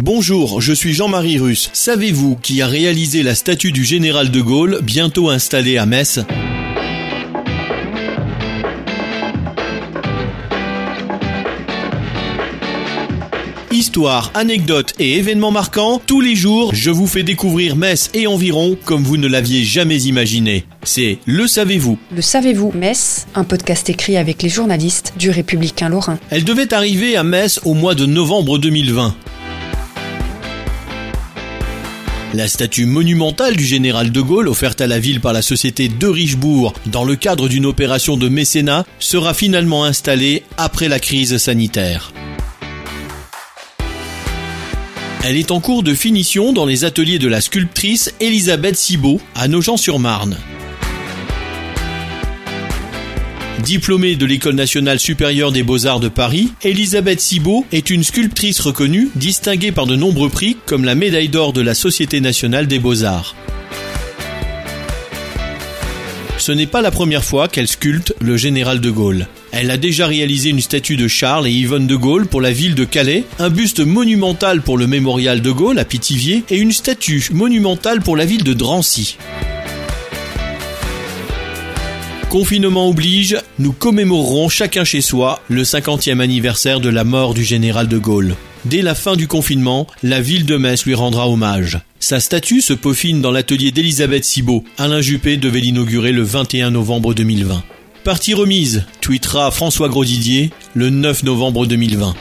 Bonjour, je suis Jean-Marie Russe. Savez-vous qui a réalisé la statue du général de Gaulle, bientôt installée à Metz? Histoire, anecdotes et événements marquants, tous les jours, je vous fais découvrir Metz et environ comme vous ne l'aviez jamais imaginé. C'est Le Savez-vous. Le Savez-vous Metz, un podcast écrit avec les journalistes du Républicain Lorrain. Elle devait arriver à Metz au mois de novembre 2020. La statue monumentale du général de Gaulle, offerte à la ville par la société de Richebourg dans le cadre d'une opération de mécénat, sera finalement installée après la crise sanitaire. Elle est en cours de finition dans les ateliers de la sculptrice Elisabeth Cibot à Nogent-sur-Marne. Diplômée de l'École nationale supérieure des beaux-arts de Paris, Elisabeth Cibot est une sculptrice reconnue, distinguée par de nombreux prix comme la médaille d'or de la Société nationale des beaux-arts. Ce n'est pas la première fois qu'elle sculpte le général de Gaulle. Elle a déjà réalisé une statue de Charles et Yvonne de Gaulle pour la ville de Calais, un buste monumental pour le mémorial de Gaulle à Pithiviers et une statue monumentale pour la ville de Drancy. Confinement oblige, nous commémorerons chacun chez soi le 50e anniversaire de la mort du général de Gaulle. Dès la fin du confinement, la ville de Metz lui rendra hommage. Sa statue se peaufine dans l'atelier d'Elisabeth Cibot. Alain Juppé devait l'inaugurer le 21 novembre 2020. Partie remise, tweetera François Grosdidier le 9 novembre 2020.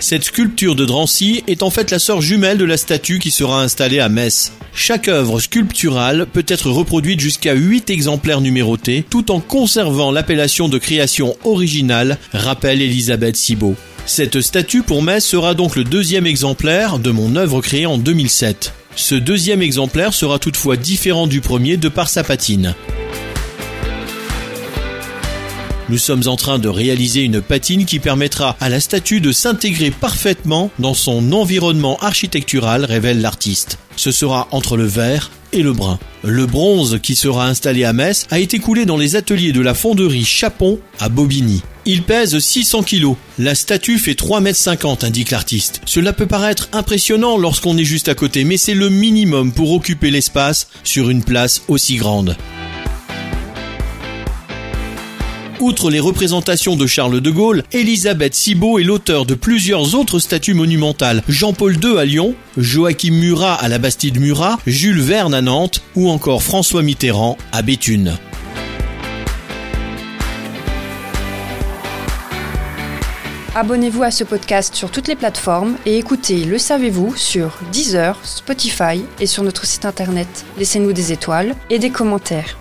Cette sculpture de Drancy est en fait la sœur jumelle de la statue qui sera installée à Metz. Chaque œuvre sculpturale peut être reproduite jusqu'à 8 exemplaires numérotés tout en conservant l'appellation de création originale, rappelle Elisabeth Cibot. Cette statue pour Metz sera donc le deuxième exemplaire de mon œuvre créée en 2007. Ce deuxième exemplaire sera toutefois différent du premier de par sa patine. Nous sommes en train de réaliser une patine qui permettra à la statue de s'intégrer parfaitement dans son environnement architectural, révèle l'artiste. Ce sera entre le vert et le brun. Le bronze qui sera installé à Metz a été coulé dans les ateliers de la fonderie Chapon à Bobigny. Il pèse 600 kg. La statue fait 3,50 m, indique l'artiste. Cela peut paraître impressionnant lorsqu'on est juste à côté, mais c'est le minimum pour occuper l'espace sur une place aussi grande. Outre les représentations de Charles de Gaulle, Elisabeth Cibot est l'auteur de plusieurs autres statues monumentales. Jean-Paul II à Lyon, Joachim Murat à la Bastide Murat, Jules Verne à Nantes ou encore François Mitterrand à Béthune. Abonnez-vous à ce podcast sur toutes les plateformes et écoutez Le Savez-vous sur Deezer, Spotify et sur notre site internet. Laissez-nous des étoiles et des commentaires.